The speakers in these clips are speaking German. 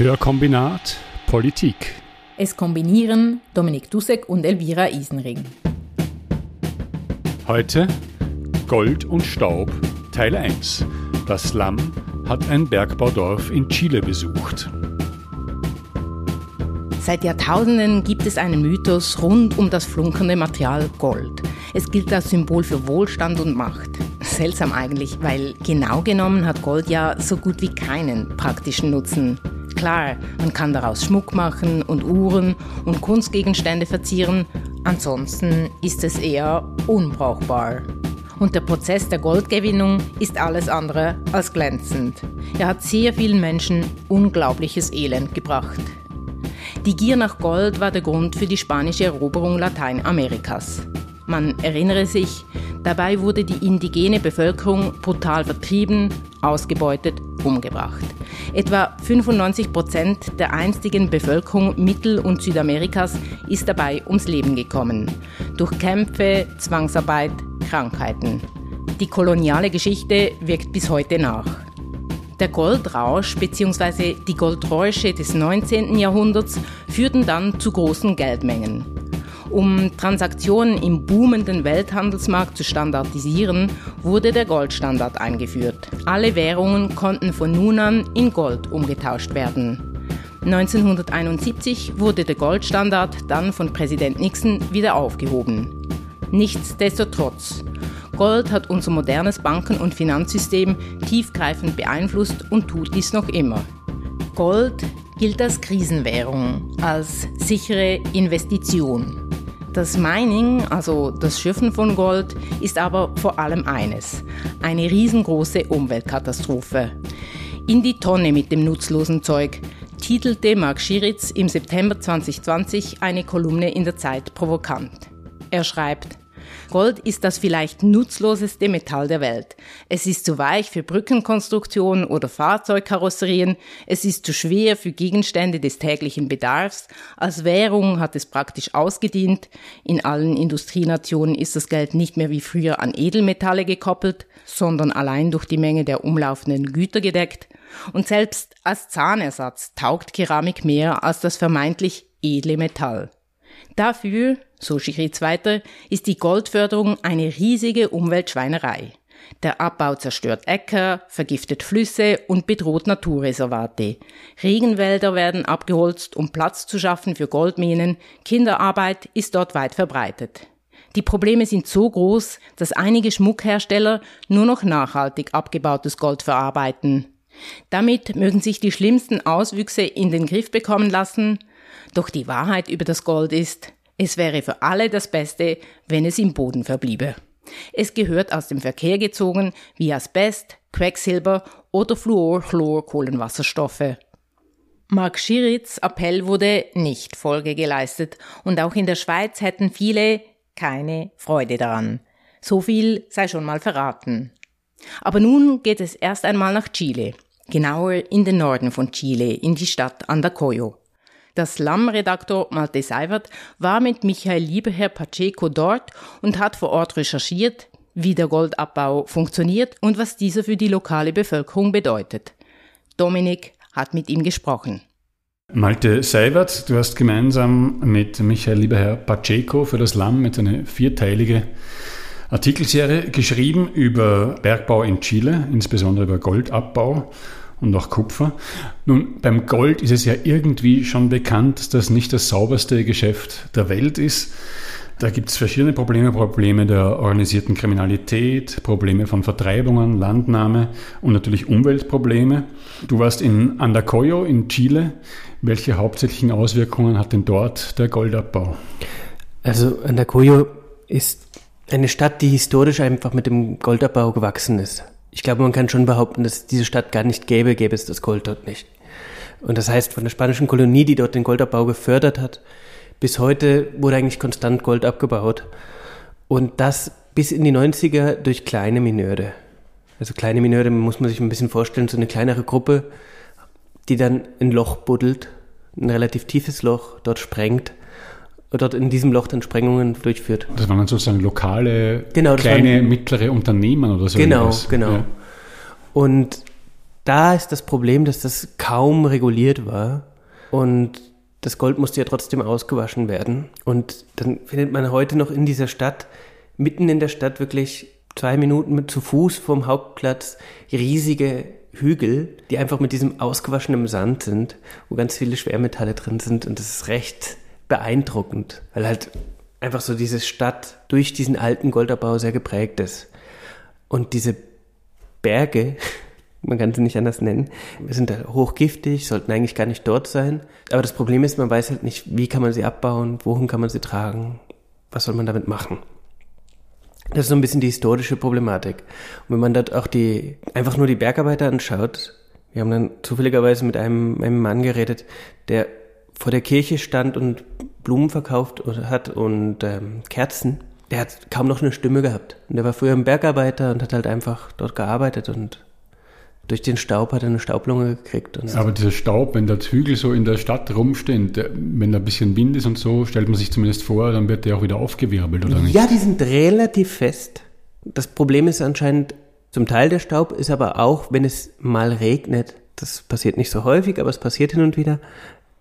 Hörkombinat Politik. Es kombinieren Dominik Dussek und Elvira Isenring. Heute Gold und Staub Teil 1. Das Lamm hat ein Bergbaudorf in Chile besucht. Seit Jahrtausenden gibt es einen Mythos rund um das flunkernde Material Gold. Es gilt als Symbol für Wohlstand und Macht. Seltsam eigentlich, weil genau genommen hat Gold ja so gut wie keinen praktischen Nutzen. Klar, man kann daraus Schmuck machen und Uhren und Kunstgegenstände verzieren, ansonsten ist es eher unbrauchbar. Und der Prozess der Goldgewinnung ist alles andere als glänzend. Er hat sehr vielen Menschen unglaubliches Elend gebracht. Die Gier nach Gold war der Grund für die spanische Eroberung Lateinamerikas. Man erinnere sich, dabei wurde die indigene Bevölkerung brutal vertrieben, ausgebeutet, umgebracht. Etwa 95 Prozent der einstigen Bevölkerung Mittel- und Südamerikas ist dabei ums Leben gekommen. Durch Kämpfe, Zwangsarbeit, Krankheiten. Die koloniale Geschichte wirkt bis heute nach. Der Goldrausch bzw. die Goldräusche des 19. Jahrhunderts führten dann zu großen Geldmengen. Um Transaktionen im boomenden Welthandelsmarkt zu standardisieren, wurde der Goldstandard eingeführt. Alle Währungen konnten von nun an in Gold umgetauscht werden. 1971 wurde der Goldstandard dann von Präsident Nixon wieder aufgehoben. Nichtsdestotrotz, Gold hat unser modernes Banken- und Finanzsystem tiefgreifend beeinflusst und tut dies noch immer. Gold gilt als Krisenwährung, als sichere Investition. Das Mining, also das Schürfen von Gold, ist aber vor allem eines, eine riesengroße Umweltkatastrophe. In die Tonne mit dem nutzlosen Zeug titelte Mark Schiritz im September 2020 eine Kolumne in der Zeit provokant. Er schreibt, Gold ist das vielleicht nutzloseste Metall der Welt. Es ist zu weich für Brückenkonstruktionen oder Fahrzeugkarosserien. Es ist zu schwer für Gegenstände des täglichen Bedarfs. Als Währung hat es praktisch ausgedient. In allen Industrienationen ist das Geld nicht mehr wie früher an Edelmetalle gekoppelt, sondern allein durch die Menge der umlaufenden Güter gedeckt. Und selbst als Zahnersatz taugt Keramik mehr als das vermeintlich edle Metall. Dafür, so Schiritz weiter, ist die Goldförderung eine riesige Umweltschweinerei. Der Abbau zerstört Äcker, vergiftet Flüsse und bedroht Naturreservate. Regenwälder werden abgeholzt, um Platz zu schaffen für Goldminen. Kinderarbeit ist dort weit verbreitet. Die Probleme sind so groß, dass einige Schmuckhersteller nur noch nachhaltig abgebautes Gold verarbeiten. Damit mögen sich die schlimmsten Auswüchse in den Griff bekommen lassen, doch die Wahrheit über das Gold ist, es wäre für alle das Beste, wenn es im Boden verbliebe. Es gehört aus dem Verkehr gezogen wie Asbest, Quecksilber oder Fluor-Chlor-Kohlenwasserstoffe. Mark Schiritz Appell wurde nicht Folge geleistet und auch in der Schweiz hätten viele keine Freude daran. So viel sei schon mal verraten. Aber nun geht es erst einmal nach Chile, genauer in den Norden von Chile, in die Stadt Andacoyo. Das Lamm-Redaktor Malte Seiwert war mit Michael Liebeherr Pacheco dort und hat vor Ort recherchiert, wie der Goldabbau funktioniert und was dieser für die lokale Bevölkerung bedeutet. Dominik hat mit ihm gesprochen. Malte Seiwert, du hast gemeinsam mit Michael Lieberherr Pacheco für das Lamm mit eine vierteilige Artikelserie geschrieben über Bergbau in Chile, insbesondere über Goldabbau und auch Kupfer. Nun, beim Gold ist es ja irgendwie schon bekannt, dass das nicht das sauberste Geschäft der Welt ist. Da gibt es verschiedene Probleme, Probleme der organisierten Kriminalität, Probleme von Vertreibungen, Landnahme und natürlich Umweltprobleme. Du warst in Andacoyo in Chile. Welche hauptsächlichen Auswirkungen hat denn dort der Goldabbau? Also Andacoyo ist eine Stadt, die historisch einfach mit dem Goldabbau gewachsen ist ich glaube, man kann schon behaupten, dass diese Stadt gar nicht gäbe, gäbe es das Gold dort nicht. Und das heißt, von der spanischen Kolonie, die dort den Goldabbau gefördert hat, bis heute wurde eigentlich konstant Gold abgebaut. Und das bis in die 90er durch kleine Mineure. Also kleine Mineure muss man sich ein bisschen vorstellen, so eine kleinere Gruppe, die dann ein Loch buddelt, ein relativ tiefes Loch, dort sprengt dort in diesem Loch dann Sprengungen durchführt. Das waren dann sozusagen lokale, genau, kleine, waren, mittlere Unternehmen oder so. Genau, etwas. genau. Ja. Und da ist das Problem, dass das kaum reguliert war und das Gold musste ja trotzdem ausgewaschen werden. Und dann findet man heute noch in dieser Stadt, mitten in der Stadt wirklich zwei Minuten mit zu Fuß vom Hauptplatz riesige Hügel, die einfach mit diesem ausgewaschenen Sand sind, wo ganz viele Schwermetalle drin sind. Und das ist recht beeindruckend, weil halt einfach so diese Stadt durch diesen alten Goldabbau sehr geprägt ist. Und diese Berge, man kann sie nicht anders nennen, sind hochgiftig, sollten eigentlich gar nicht dort sein. Aber das Problem ist, man weiß halt nicht, wie kann man sie abbauen, wohin kann man sie tragen, was soll man damit machen. Das ist so ein bisschen die historische Problematik. Und wenn man dort auch die, einfach nur die Bergarbeiter anschaut, wir haben dann zufälligerweise mit einem, einem Mann geredet, der vor der Kirche stand und Blumen verkauft hat und ähm, Kerzen. Der hat kaum noch eine Stimme gehabt. Und der war früher ein Bergarbeiter und hat halt einfach dort gearbeitet und durch den Staub hat er eine Staublunge gekriegt. Aber dieser Staub, wenn der Hügel so in der Stadt rumstehen, der, wenn da ein bisschen Wind ist und so, stellt man sich zumindest vor, dann wird der auch wieder aufgewirbelt, oder nicht? Ja, die sind relativ fest. Das Problem ist anscheinend, zum Teil der Staub ist aber auch, wenn es mal regnet, das passiert nicht so häufig, aber es passiert hin und wieder,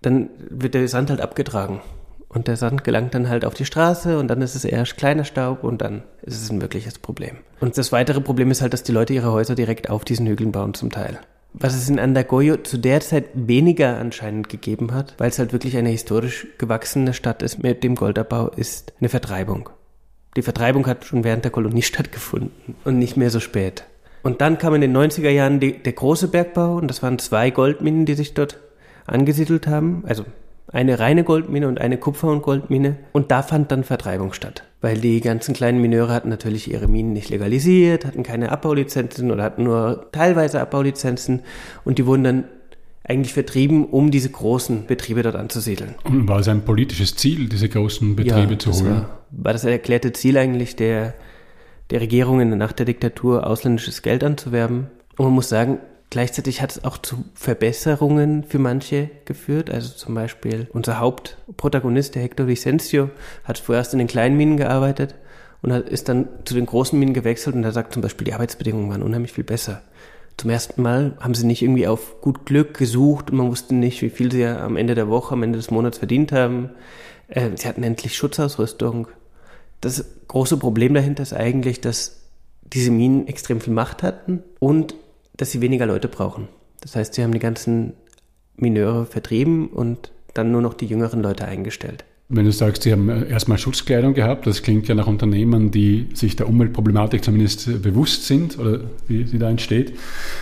dann wird der Sand halt abgetragen. Und der Sand gelangt dann halt auf die Straße und dann ist es eher kleiner Staub und dann ist es ein wirkliches Problem. Und das weitere Problem ist halt, dass die Leute ihre Häuser direkt auf diesen Hügeln bauen zum Teil. Was es in Andagoyo zu der Zeit weniger anscheinend gegeben hat, weil es halt wirklich eine historisch gewachsene Stadt ist mit dem Goldabbau, ist eine Vertreibung. Die Vertreibung hat schon während der Kolonie stattgefunden und nicht mehr so spät. Und dann kam in den 90er Jahren die, der große Bergbau und das waren zwei Goldminen, die sich dort angesiedelt haben. Also eine reine Goldmine und eine Kupfer- und Goldmine. Und da fand dann Vertreibung statt. Weil die ganzen kleinen Mineure hatten natürlich ihre Minen nicht legalisiert, hatten keine Abbaulizenzen oder hatten nur teilweise Abbaulizenzen. Und die wurden dann eigentlich vertrieben, um diese großen Betriebe dort anzusiedeln. Und war es ein politisches Ziel, diese großen Betriebe ja, zu holen? War, war das erklärte Ziel eigentlich der, der Regierungen nach der Diktatur, ausländisches Geld anzuwerben. Und man muss sagen, Gleichzeitig hat es auch zu Verbesserungen für manche geführt. Also zum Beispiel unser Hauptprotagonist, der Hector Vicencio, hat vorerst in den kleinen Minen gearbeitet und ist dann zu den großen Minen gewechselt und er sagt zum Beispiel, die Arbeitsbedingungen waren unheimlich viel besser. Zum ersten Mal haben sie nicht irgendwie auf gut Glück gesucht und man wusste nicht, wie viel sie am Ende der Woche, am Ende des Monats verdient haben. Äh, sie hatten endlich Schutzausrüstung. Das große Problem dahinter ist eigentlich, dass diese Minen extrem viel Macht hatten und dass sie weniger Leute brauchen. Das heißt, sie haben die ganzen Mineure vertrieben und dann nur noch die jüngeren Leute eingestellt. Wenn du sagst, sie haben erstmal Schutzkleidung gehabt, das klingt ja nach Unternehmen, die sich der Umweltproblematik zumindest bewusst sind oder wie sie da entsteht.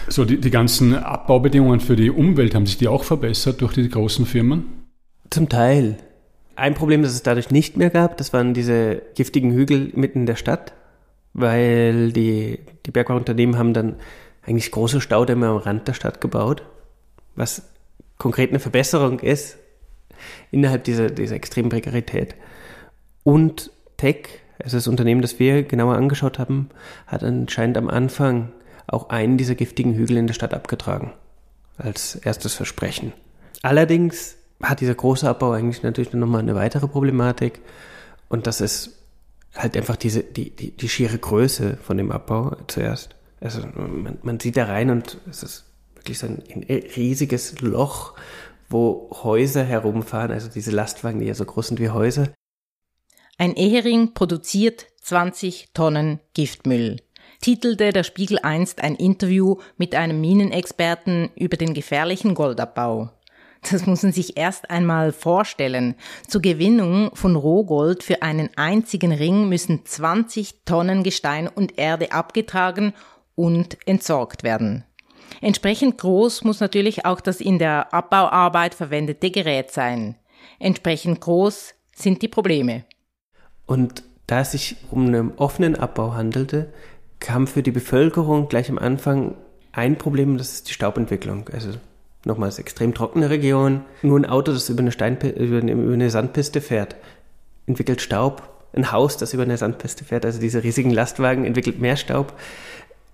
So die, die ganzen Abbaubedingungen für die Umwelt, haben sich die auch verbessert durch die großen Firmen? Zum Teil. Ein Problem, das es dadurch nicht mehr gab, das waren diese giftigen Hügel mitten in der Stadt, weil die, die Bergbauunternehmen haben dann eigentlich große Staudämme am Rand der Stadt gebaut, was konkret eine Verbesserung ist innerhalb dieser, dieser extremen Prekarität. Und Tech, also das Unternehmen, das wir genauer angeschaut haben, hat anscheinend am Anfang auch einen dieser giftigen Hügel in der Stadt abgetragen. Als erstes Versprechen. Allerdings hat dieser große Abbau eigentlich natürlich nochmal eine weitere Problematik. Und das ist halt einfach diese, die, die, die schiere Größe von dem Abbau zuerst. Also man, man sieht da rein und es ist wirklich so ein, ein riesiges Loch, wo Häuser herumfahren, also diese Lastwagen, die ja so groß sind wie Häuser. Ein Ehering produziert 20 Tonnen Giftmüll titelte der Spiegel einst ein Interview mit einem Minenexperten über den gefährlichen Goldabbau. Das muss man sich erst einmal vorstellen. Zur Gewinnung von Rohgold für einen einzigen Ring müssen 20 Tonnen Gestein und Erde abgetragen und entsorgt werden. Entsprechend groß muss natürlich auch das in der Abbauarbeit verwendete Gerät sein. Entsprechend groß sind die Probleme. Und da es sich um einen offenen Abbau handelte, kam für die Bevölkerung gleich am Anfang ein Problem, das ist die Staubentwicklung. Also nochmals extrem trockene Region. Nur ein Auto, das über eine, Steinp über eine Sandpiste fährt, entwickelt Staub. Ein Haus, das über eine Sandpiste fährt, also diese riesigen Lastwagen, entwickelt mehr Staub.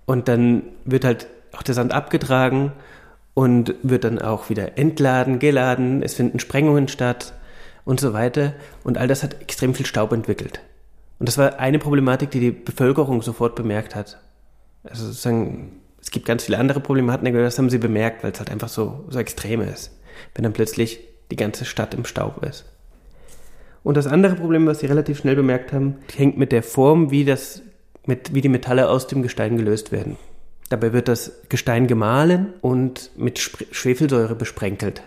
Und dann wird halt auch der Sand abgetragen und wird dann auch wieder entladen, geladen, es finden Sprengungen statt und so weiter. Und all das hat extrem viel Staub entwickelt. Und das war eine Problematik, die die Bevölkerung sofort bemerkt hat. Also sozusagen, es gibt ganz viele andere Problematiken, aber das haben sie bemerkt, weil es halt einfach so, so extrem ist. Wenn dann plötzlich die ganze Stadt im Staub ist. Und das andere Problem, was sie relativ schnell bemerkt haben, hängt mit der Form, wie, das, mit, wie die Metalle aus dem Gestein gelöst werden. Dabei wird das Gestein gemahlen und mit Schwefelsäure besprenkelt.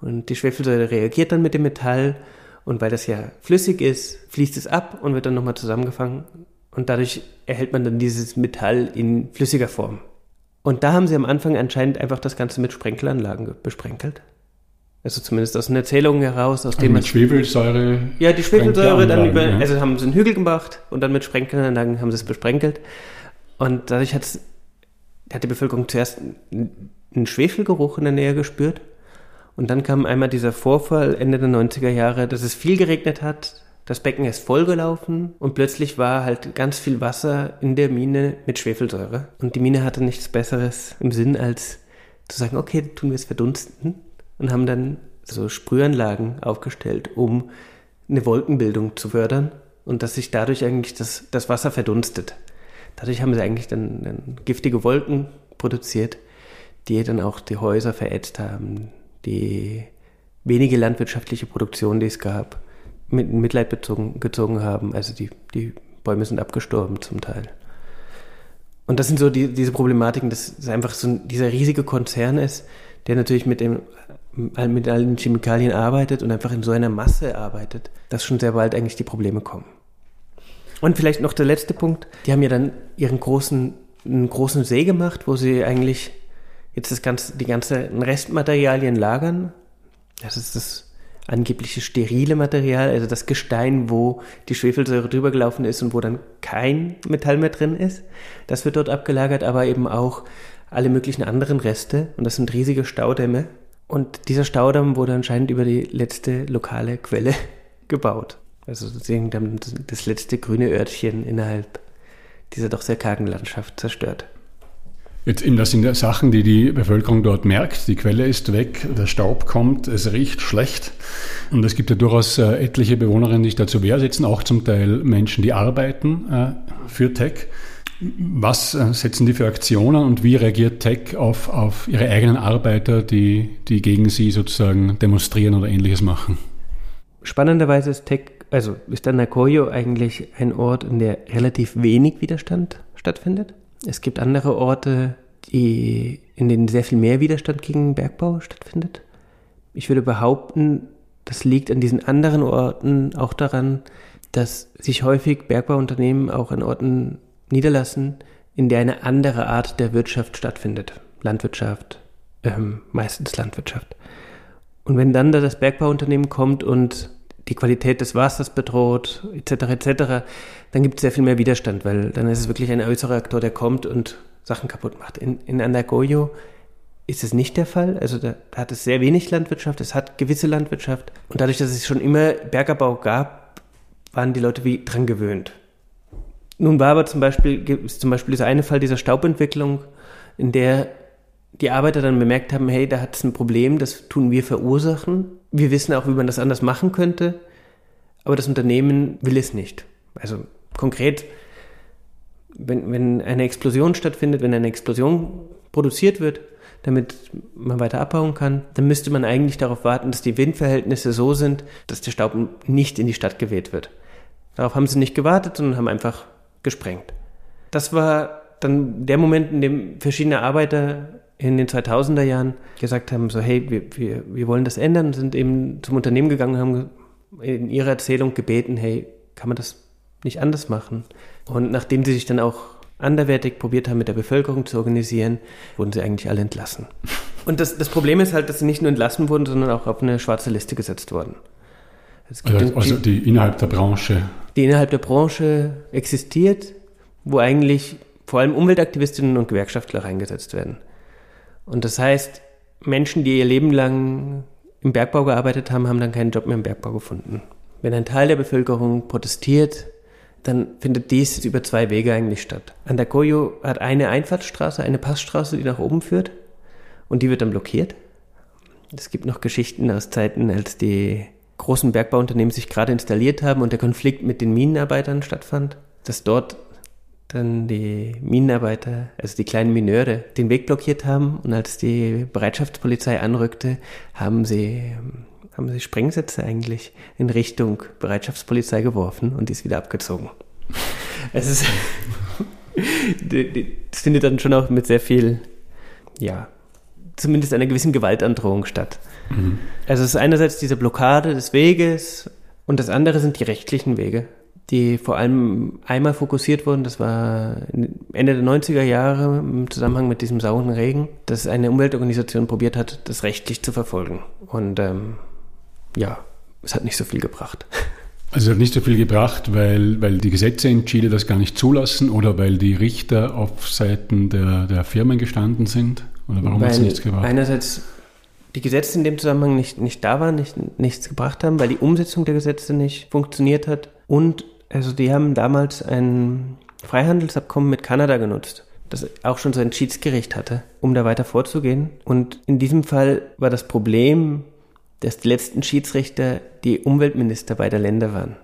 Und die Schwefelsäure reagiert dann mit dem Metall und weil das ja flüssig ist, fließt es ab und wird dann nochmal zusammengefangen und dadurch erhält man dann dieses Metall in flüssiger Form. Und da haben sie am Anfang anscheinend einfach das Ganze mit Sprenkelanlagen besprenkelt. Also zumindest aus den Erzählungen heraus, aus also dem mit Schwefelsäure. Ja, die Schwefelsäure dann über, ja. also haben sie einen Hügel gemacht und dann mit Sprenkelanlagen haben sie es besprenkelt. Und dadurch hat die Bevölkerung zuerst einen Schwefelgeruch in der Nähe gespürt. Und dann kam einmal dieser Vorfall Ende der 90er Jahre, dass es viel geregnet hat, das Becken ist vollgelaufen und plötzlich war halt ganz viel Wasser in der Mine mit Schwefelsäure. Und die Mine hatte nichts Besseres im Sinn, als zu sagen, okay, tun wir es verdunsten und haben dann so Sprühanlagen aufgestellt, um eine Wolkenbildung zu fördern und dass sich dadurch eigentlich das, das Wasser verdunstet. Dadurch haben sie eigentlich dann, dann giftige Wolken produziert, die dann auch die Häuser verätzt haben, die wenige landwirtschaftliche Produktion, die es gab mit Mitleid bezogen, gezogen haben. Also die, die Bäume sind abgestorben zum Teil. Und das sind so die, diese Problematiken, dass es einfach so dieser riesige Konzern ist, der natürlich mit, dem, mit allen Chemikalien arbeitet und einfach in so einer Masse arbeitet, dass schon sehr bald eigentlich die Probleme kommen. Und vielleicht noch der letzte Punkt. Die haben ja dann ihren großen, einen großen See gemacht, wo sie eigentlich jetzt das ganze, die ganzen Restmaterialien lagern. Das ist das angebliche sterile Material, also das Gestein, wo die Schwefelsäure drüber gelaufen ist und wo dann kein Metall mehr drin ist. Das wird dort abgelagert, aber eben auch alle möglichen anderen Reste und das sind riesige Staudämme. Und dieser Staudamm wurde anscheinend über die letzte lokale Quelle gebaut. Also sozusagen das letzte grüne Örtchen innerhalb dieser doch sehr kargen Landschaft zerstört. Jetzt eben, das sind Sachen, die die Bevölkerung dort merkt. Die Quelle ist weg, der Staub kommt, es riecht schlecht. Und es gibt ja durchaus äh, etliche Bewohnerinnen, die sich dazu Wehr setzen, auch zum Teil Menschen, die arbeiten äh, für Tech. Was äh, setzen die für Aktionen und wie reagiert Tech auf, auf ihre eigenen Arbeiter, die, die gegen sie sozusagen demonstrieren oder ähnliches machen? Spannenderweise ist Tech, also ist dann Nakoyo eigentlich ein Ort, in der relativ wenig Widerstand stattfindet. Es gibt andere Orte, die, in denen sehr viel mehr Widerstand gegen Bergbau stattfindet. Ich würde behaupten, das liegt an diesen anderen Orten auch daran, dass sich häufig Bergbauunternehmen auch an Orten niederlassen, in der eine andere Art der Wirtschaft stattfindet. Landwirtschaft, ähm, meistens Landwirtschaft. Und wenn dann da das Bergbauunternehmen kommt und die Qualität des Wassers bedroht, etc., etc., dann gibt es sehr viel mehr Widerstand, weil dann ist es wirklich ein äußerer Aktor, der kommt und Sachen kaputt macht. In, in Andagoyo ist es nicht der Fall. Also da, hat es sehr wenig Landwirtschaft, es hat gewisse Landwirtschaft. Und dadurch, dass es schon immer Bergerbau gab, waren die Leute wie dran gewöhnt. Nun war aber zum Beispiel, zum Beispiel dieser eine Fall dieser Staubentwicklung, in der die Arbeiter dann bemerkt haben, hey, da hat es ein Problem, das tun wir verursachen. Wir wissen auch, wie man das anders machen könnte, aber das Unternehmen will es nicht. Also konkret, wenn, wenn eine Explosion stattfindet, wenn eine Explosion produziert wird, damit man weiter abbauen kann, dann müsste man eigentlich darauf warten, dass die Windverhältnisse so sind, dass der Staub nicht in die Stadt geweht wird. Darauf haben sie nicht gewartet, sondern haben einfach gesprengt. Das war dann der Moment, in dem verschiedene Arbeiter in den 2000er Jahren gesagt haben, so hey, wir, wir, wir wollen das ändern, sind eben zum Unternehmen gegangen und haben in ihrer Erzählung gebeten, hey, kann man das nicht anders machen? Und nachdem sie sich dann auch anderwertig probiert haben, mit der Bevölkerung zu organisieren, wurden sie eigentlich alle entlassen. Und das, das Problem ist halt, dass sie nicht nur entlassen wurden, sondern auch auf eine schwarze Liste gesetzt wurden. Also, also die innerhalb der Branche. Die innerhalb der Branche existiert, wo eigentlich vor allem Umweltaktivistinnen und Gewerkschaftler reingesetzt werden. Und das heißt, Menschen, die ihr Leben lang im Bergbau gearbeitet haben, haben dann keinen Job mehr im Bergbau gefunden. Wenn ein Teil der Bevölkerung protestiert, dann findet dies über zwei Wege eigentlich statt. Andacoyo hat eine Einfahrtsstraße, eine Passstraße, die nach oben führt und die wird dann blockiert. Es gibt noch Geschichten aus Zeiten, als die großen Bergbauunternehmen sich gerade installiert haben und der Konflikt mit den Minenarbeitern stattfand, dass dort dann die Minenarbeiter, also die kleinen Mineure, den Weg blockiert haben und als die Bereitschaftspolizei anrückte, haben sie, haben sie Sprengsätze eigentlich in Richtung Bereitschaftspolizei geworfen und die ist wieder abgezogen. Es ist, das findet dann schon auch mit sehr viel, ja, zumindest einer gewissen Gewaltandrohung statt. Mhm. Also es ist einerseits diese Blockade des Weges und das andere sind die rechtlichen Wege die vor allem einmal fokussiert wurden. Das war Ende der 90er Jahre im Zusammenhang mit diesem sauren Regen, dass eine Umweltorganisation probiert hat, das rechtlich zu verfolgen. Und ähm, ja, es hat nicht so viel gebracht. Also es hat nicht so viel gebracht, weil, weil die Gesetze in Chile das gar nicht zulassen oder weil die Richter auf Seiten der, der Firmen gestanden sind? Oder warum hat es nichts gebracht? Einerseits die Gesetze in dem Zusammenhang nicht, nicht da waren, nicht, nichts gebracht haben, weil die Umsetzung der Gesetze nicht funktioniert hat und also die haben damals ein Freihandelsabkommen mit Kanada genutzt, das auch schon so ein Schiedsgericht hatte, um da weiter vorzugehen. Und in diesem Fall war das Problem, dass die letzten Schiedsrichter die Umweltminister beider Länder waren.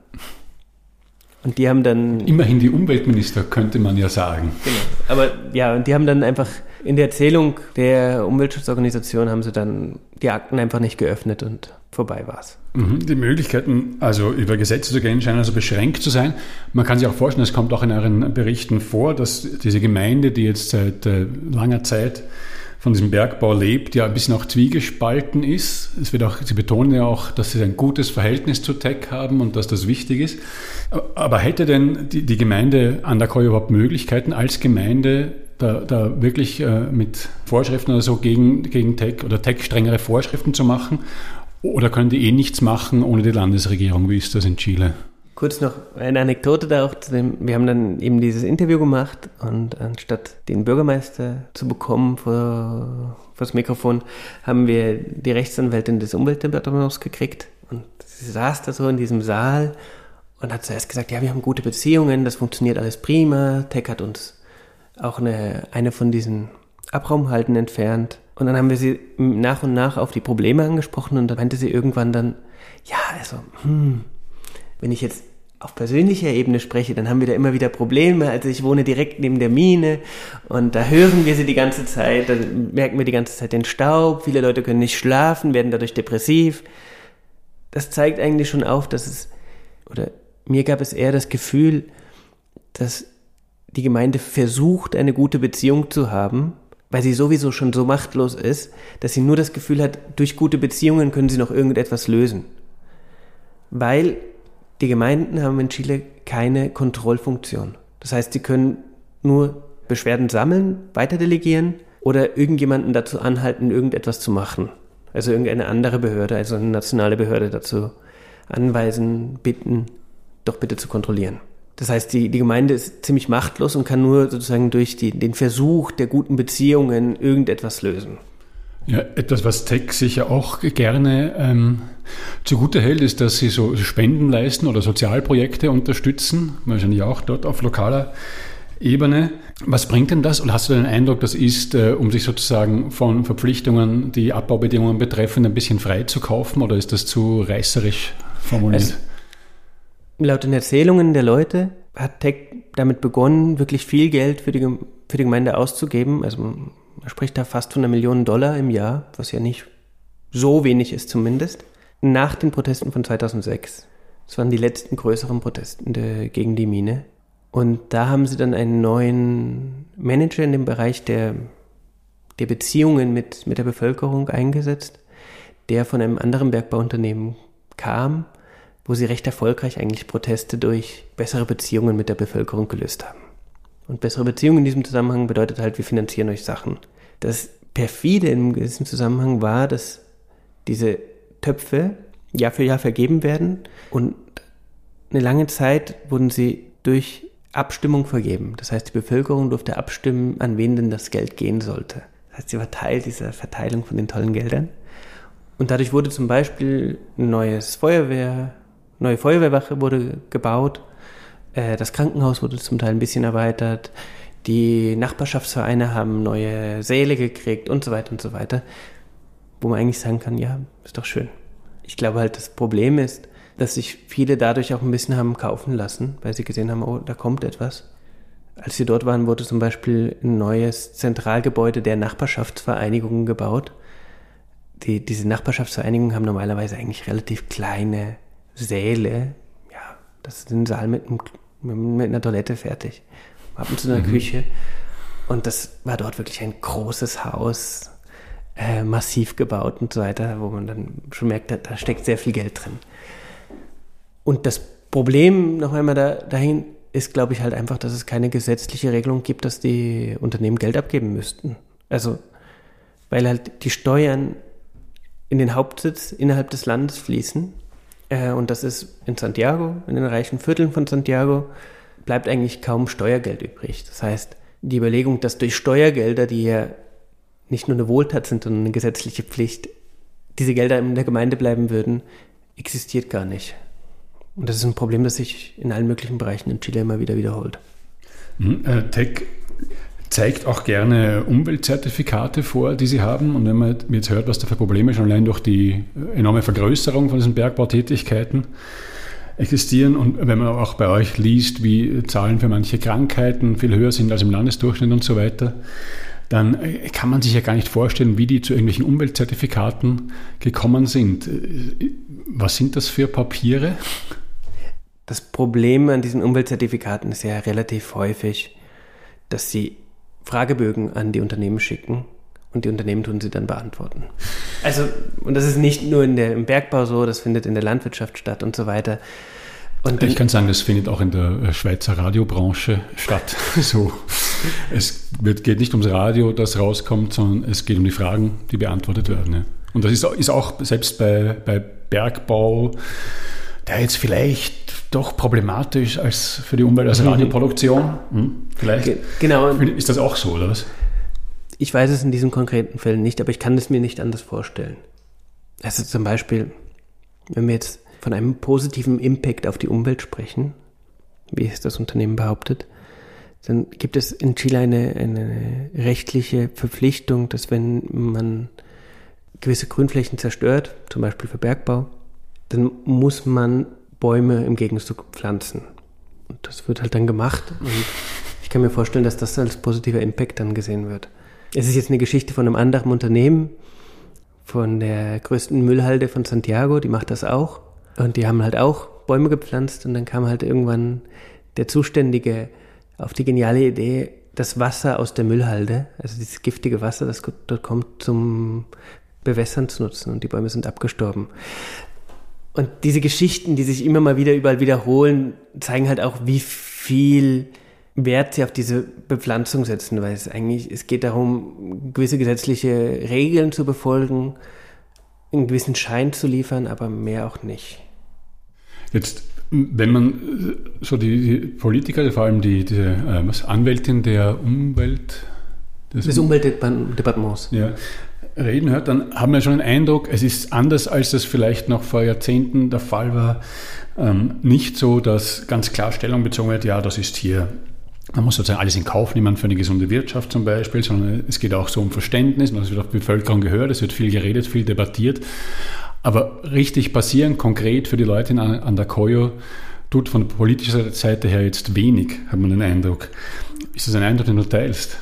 Und die haben dann. Immerhin die Umweltminister, könnte man ja sagen. Genau. Aber ja, und die haben dann einfach in der Erzählung der Umweltschutzorganisation haben sie dann die Akten einfach nicht geöffnet und vorbei war es. Mhm. Die Möglichkeiten, also über Gesetze zu gehen, scheinen also beschränkt zu sein. Man kann sich auch vorstellen, es kommt auch in euren Berichten vor, dass diese Gemeinde, die jetzt seit äh, langer Zeit von diesem Bergbau lebt, ja ein bisschen auch zwiegespalten ist. Es wird auch, Sie betonen ja auch, dass Sie ein gutes Verhältnis zu Tech haben und dass das wichtig ist. Aber hätte denn die, die Gemeinde Andakoi überhaupt Möglichkeiten, als Gemeinde da, da wirklich äh, mit Vorschriften oder so gegen, gegen Tech oder Tech strengere Vorschriften zu machen? Oder können die eh nichts machen ohne die Landesregierung? Wie ist das in Chile? Kurz noch eine Anekdote da auch zu dem, wir haben dann eben dieses Interview gemacht und anstatt den Bürgermeister zu bekommen vor, vor das Mikrofon, haben wir die Rechtsanwältin des Umweltdepartements gekriegt und sie saß da so in diesem Saal und hat zuerst gesagt, ja, wir haben gute Beziehungen, das funktioniert alles prima, Tech hat uns auch eine, eine von diesen Abraumhalten entfernt. Und dann haben wir sie nach und nach auf die Probleme angesprochen und dann meinte sie irgendwann dann, ja, also, hm, wenn ich jetzt auf persönlicher Ebene spreche, dann haben wir da immer wieder Probleme. Also ich wohne direkt neben der Mine und da hören wir sie die ganze Zeit, da merken wir die ganze Zeit den Staub, viele Leute können nicht schlafen, werden dadurch depressiv. Das zeigt eigentlich schon auf, dass es, oder mir gab es eher das Gefühl, dass die Gemeinde versucht, eine gute Beziehung zu haben, weil sie sowieso schon so machtlos ist, dass sie nur das Gefühl hat, durch gute Beziehungen können sie noch irgendetwas lösen. Weil die Gemeinden haben in Chile keine Kontrollfunktion. Das heißt, sie können nur Beschwerden sammeln, weiterdelegieren oder irgendjemanden dazu anhalten, irgendetwas zu machen. Also irgendeine andere Behörde, also eine nationale Behörde dazu anweisen, bitten, doch bitte zu kontrollieren. Das heißt, die, die Gemeinde ist ziemlich machtlos und kann nur sozusagen durch die, den Versuch der guten Beziehungen irgendetwas lösen. Ja, etwas, was Tech sicher auch gerne ähm, zugute hält, ist, dass sie so Spenden leisten oder Sozialprojekte unterstützen, wahrscheinlich auch dort auf lokaler Ebene. Was bringt denn das? Oder hast du den Eindruck, das ist, äh, um sich sozusagen von Verpflichtungen, die Abbaubedingungen betreffen, ein bisschen frei zu kaufen oder ist das zu reißerisch formuliert? Also, Laut den Erzählungen der Leute hat Tech damit begonnen, wirklich viel Geld für die, für die Gemeinde auszugeben. Also man spricht da fast von einer Million Dollar im Jahr, was ja nicht so wenig ist zumindest. Nach den Protesten von 2006. Das waren die letzten größeren Protesten gegen die Mine. Und da haben sie dann einen neuen Manager in dem Bereich der, der Beziehungen mit, mit der Bevölkerung eingesetzt, der von einem anderen Bergbauunternehmen kam wo sie recht erfolgreich eigentlich Proteste durch bessere Beziehungen mit der Bevölkerung gelöst haben. Und bessere Beziehungen in diesem Zusammenhang bedeutet halt, wir finanzieren euch Sachen. Das perfide in diesem Zusammenhang war, dass diese Töpfe Jahr für Jahr vergeben werden und eine lange Zeit wurden sie durch Abstimmung vergeben. Das heißt, die Bevölkerung durfte abstimmen, an wen denn das Geld gehen sollte. Das heißt, sie war Teil dieser Verteilung von den tollen Geldern. Und dadurch wurde zum Beispiel ein neues Feuerwehr, neue Feuerwehrwache wurde gebaut, äh, das Krankenhaus wurde zum Teil ein bisschen erweitert, die Nachbarschaftsvereine haben neue Säle gekriegt und so weiter und so weiter, wo man eigentlich sagen kann, ja, ist doch schön. Ich glaube halt, das Problem ist, dass sich viele dadurch auch ein bisschen haben kaufen lassen, weil sie gesehen haben, oh, da kommt etwas. Als sie dort waren, wurde zum Beispiel ein neues Zentralgebäude der Nachbarschaftsvereinigungen gebaut. Die, diese Nachbarschaftsvereinigungen haben normalerweise eigentlich relativ kleine Säle. Ja, das ist ein Saal mit, einem, mit einer Toilette fertig. Ab und zu einer mhm. Küche. Und das war dort wirklich ein großes Haus, äh, massiv gebaut und so weiter, wo man dann schon merkt, da, da steckt sehr viel Geld drin. Und das Problem noch einmal da, dahin ist, glaube ich, halt einfach, dass es keine gesetzliche Regelung gibt, dass die Unternehmen Geld abgeben müssten. Also, weil halt die Steuern in den Hauptsitz innerhalb des Landes fließen. Äh, und das ist in Santiago, in den reichen Vierteln von Santiago, bleibt eigentlich kaum Steuergeld übrig. Das heißt, die Überlegung, dass durch Steuergelder, die ja nicht nur eine Wohltat sind, sondern eine gesetzliche Pflicht, diese Gelder in der Gemeinde bleiben würden, existiert gar nicht. Und das ist ein Problem, das sich in allen möglichen Bereichen in Chile immer wieder wiederholt. Mhm, äh, Tech zeigt auch gerne Umweltzertifikate vor, die sie haben. Und wenn man jetzt hört, was da für Probleme schon allein durch die enorme Vergrößerung von diesen Bergbautätigkeiten existieren und wenn man auch bei euch liest, wie Zahlen für manche Krankheiten viel höher sind als im Landesdurchschnitt und so weiter, dann kann man sich ja gar nicht vorstellen, wie die zu irgendwelchen Umweltzertifikaten gekommen sind. Was sind das für Papiere? Das Problem an diesen Umweltzertifikaten ist ja relativ häufig, dass sie Fragebögen an die Unternehmen schicken und die Unternehmen tun sie dann beantworten. Also, und das ist nicht nur in der, im Bergbau so, das findet in der Landwirtschaft statt und so weiter. Und ich kann sagen, das findet auch in der äh, Schweizer Radiobranche statt. so, es wird, geht nicht ums Radio, das rauskommt, sondern es geht um die Fragen, die beantwortet werden. Ja. Und das ist, ist auch selbst bei, bei Bergbau, der jetzt vielleicht doch problematisch als für die Umwelt als mhm. Radioproduktion. Hm? Vielleicht genau. ist das auch so, oder was? Ich weiß es in diesem konkreten Fall nicht, aber ich kann es mir nicht anders vorstellen. Also zum Beispiel, wenn wir jetzt von einem positiven Impact auf die Umwelt sprechen, wie es das Unternehmen behauptet, dann gibt es in Chile eine, eine rechtliche Verpflichtung, dass wenn man gewisse Grünflächen zerstört, zum Beispiel für Bergbau, dann muss man Bäume im Gegenzug pflanzen. Und das wird halt dann gemacht. Und ich kann mir vorstellen, dass das als positiver Impact dann gesehen wird. Es ist jetzt eine Geschichte von einem anderen Unternehmen, von der größten Müllhalde von Santiago, die macht das auch. Und die haben halt auch Bäume gepflanzt und dann kam halt irgendwann der Zuständige auf die geniale Idee, das Wasser aus der Müllhalde, also dieses giftige Wasser, das dort kommt, zum Bewässern zu nutzen und die Bäume sind abgestorben. Und diese Geschichten, die sich immer mal wieder überall wiederholen, zeigen halt auch, wie viel Wert sie auf diese Bepflanzung setzen, weil es eigentlich, es geht darum, gewisse gesetzliche Regeln zu befolgen, einen gewissen Schein zu liefern, aber mehr auch nicht. Jetzt, wenn man äh, so die, die Politiker, vor allem die, die äh, was, Anwältin der Umwelt, des, des Umweltdepartements, ja, reden hört, dann haben wir schon den Eindruck, es ist anders, als das vielleicht noch vor Jahrzehnten der Fall war. Ähm, nicht so, dass ganz klar Stellung bezogen wird, ja, das ist hier, man muss sozusagen alles in Kauf nehmen für eine gesunde Wirtschaft zum Beispiel, sondern es geht auch so um Verständnis, das wird auf die Bevölkerung gehört, es wird viel geredet, viel debattiert. Aber richtig passieren, konkret für die Leute an der Koyo, tut von politischer Seite her jetzt wenig, hat man den Eindruck. Ist das ein Eindruck, den du teilst?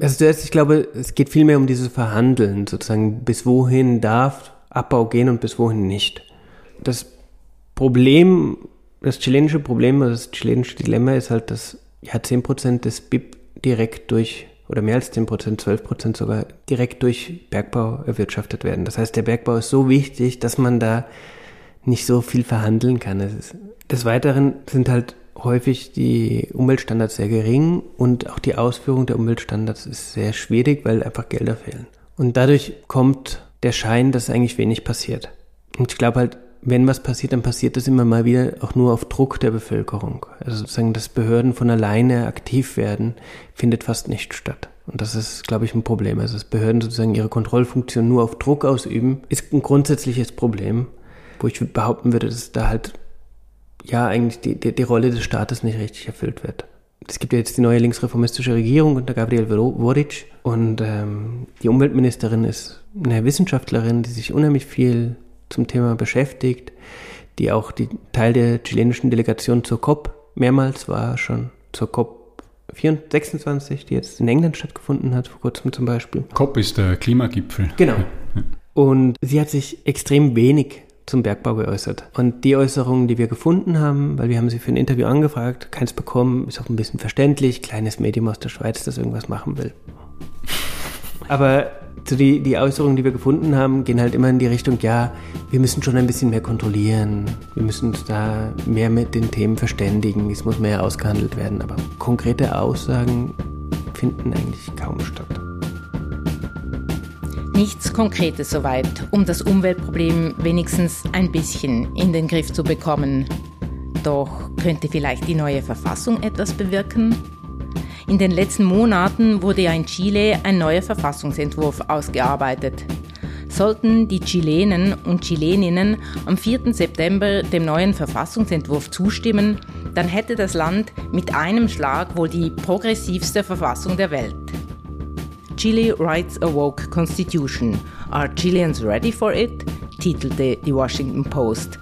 Also zuerst, ich glaube, es geht vielmehr um dieses Verhandeln, sozusagen, bis wohin darf Abbau gehen und bis wohin nicht. Das Problem, das chilenische Problem, also das chilenische Dilemma ist halt, dass ja 10% des BIP direkt durch, oder mehr als 10%, 12% sogar, direkt durch Bergbau erwirtschaftet werden. Das heißt, der Bergbau ist so wichtig, dass man da nicht so viel verhandeln kann. des Weiteren sind halt häufig die Umweltstandards sehr gering und auch die Ausführung der Umweltstandards ist sehr schwierig, weil einfach Gelder fehlen. Und dadurch kommt der Schein, dass eigentlich wenig passiert. Und ich glaube halt, wenn was passiert, dann passiert das immer mal wieder auch nur auf Druck der Bevölkerung. Also sozusagen, dass Behörden von alleine aktiv werden, findet fast nicht statt. Und das ist, glaube ich, ein Problem. Also dass Behörden sozusagen ihre Kontrollfunktion nur auf Druck ausüben, ist ein grundsätzliches Problem, wo ich behaupten würde, dass da halt ja eigentlich die, die, die Rolle des Staates nicht richtig erfüllt wird. Es gibt ja jetzt die neue linksreformistische Regierung unter Gabriel Boric und ähm, die Umweltministerin ist eine Wissenschaftlerin, die sich unheimlich viel zum Thema beschäftigt, die auch die Teil der chilenischen Delegation zur COP mehrmals war schon, zur COP 26, die jetzt in England stattgefunden hat, vor kurzem zum Beispiel. COP ist der Klimagipfel. Genau. Und sie hat sich extrem wenig zum Bergbau geäußert. Und die Äußerungen, die wir gefunden haben, weil wir haben sie für ein Interview angefragt, keins bekommen, ist auch ein bisschen verständlich, kleines Medium aus der Schweiz, das irgendwas machen will. Aber so die, die Äußerungen, die wir gefunden haben, gehen halt immer in die Richtung, ja, wir müssen schon ein bisschen mehr kontrollieren, wir müssen uns da mehr mit den Themen verständigen, es muss mehr ausgehandelt werden, aber konkrete Aussagen finden eigentlich kaum statt. Nichts Konkretes soweit, um das Umweltproblem wenigstens ein bisschen in den Griff zu bekommen. Doch könnte vielleicht die neue Verfassung etwas bewirken? In den letzten Monaten wurde ja in Chile ein neuer Verfassungsentwurf ausgearbeitet. Sollten die Chilenen und Chileninnen am 4. September dem neuen Verfassungsentwurf zustimmen, dann hätte das Land mit einem Schlag wohl die progressivste Verfassung der Welt. Chile writes a woke constitution. Are Chileans ready for it? titelte die Washington Post.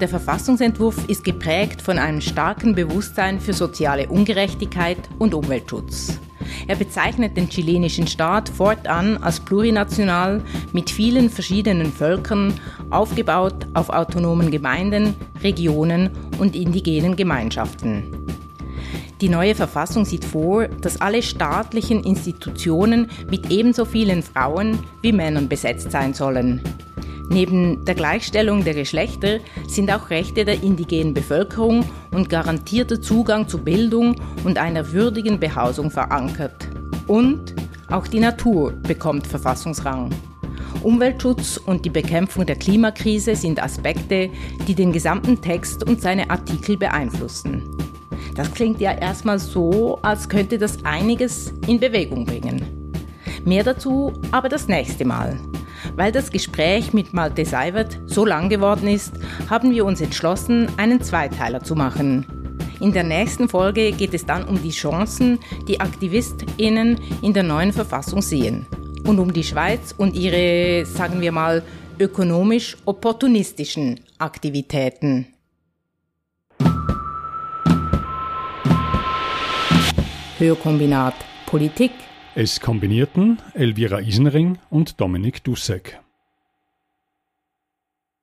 Der Verfassungsentwurf ist geprägt von einem starken Bewusstsein für soziale Ungerechtigkeit und Umweltschutz. Er bezeichnet den chilenischen Staat fortan als plurinational mit vielen verschiedenen Völkern, aufgebaut auf autonomen Gemeinden, Regionen und indigenen Gemeinschaften. Die neue Verfassung sieht vor, dass alle staatlichen Institutionen mit ebenso vielen Frauen wie Männern besetzt sein sollen. Neben der Gleichstellung der Geschlechter sind auch Rechte der indigenen Bevölkerung und garantierter Zugang zu Bildung und einer würdigen Behausung verankert. Und auch die Natur bekommt Verfassungsrang. Umweltschutz und die Bekämpfung der Klimakrise sind Aspekte, die den gesamten Text und seine Artikel beeinflussen. Das klingt ja erstmal so, als könnte das einiges in Bewegung bringen. Mehr dazu aber das nächste Mal. Weil das Gespräch mit Malte Seiwert so lang geworden ist, haben wir uns entschlossen, einen Zweiteiler zu machen. In der nächsten Folge geht es dann um die Chancen, die AktivistInnen in der neuen Verfassung sehen. Und um die Schweiz und ihre, sagen wir mal, ökonomisch opportunistischen Aktivitäten. Hörkombinat Politik es kombinierten Elvira Isenring und Dominik Dussek.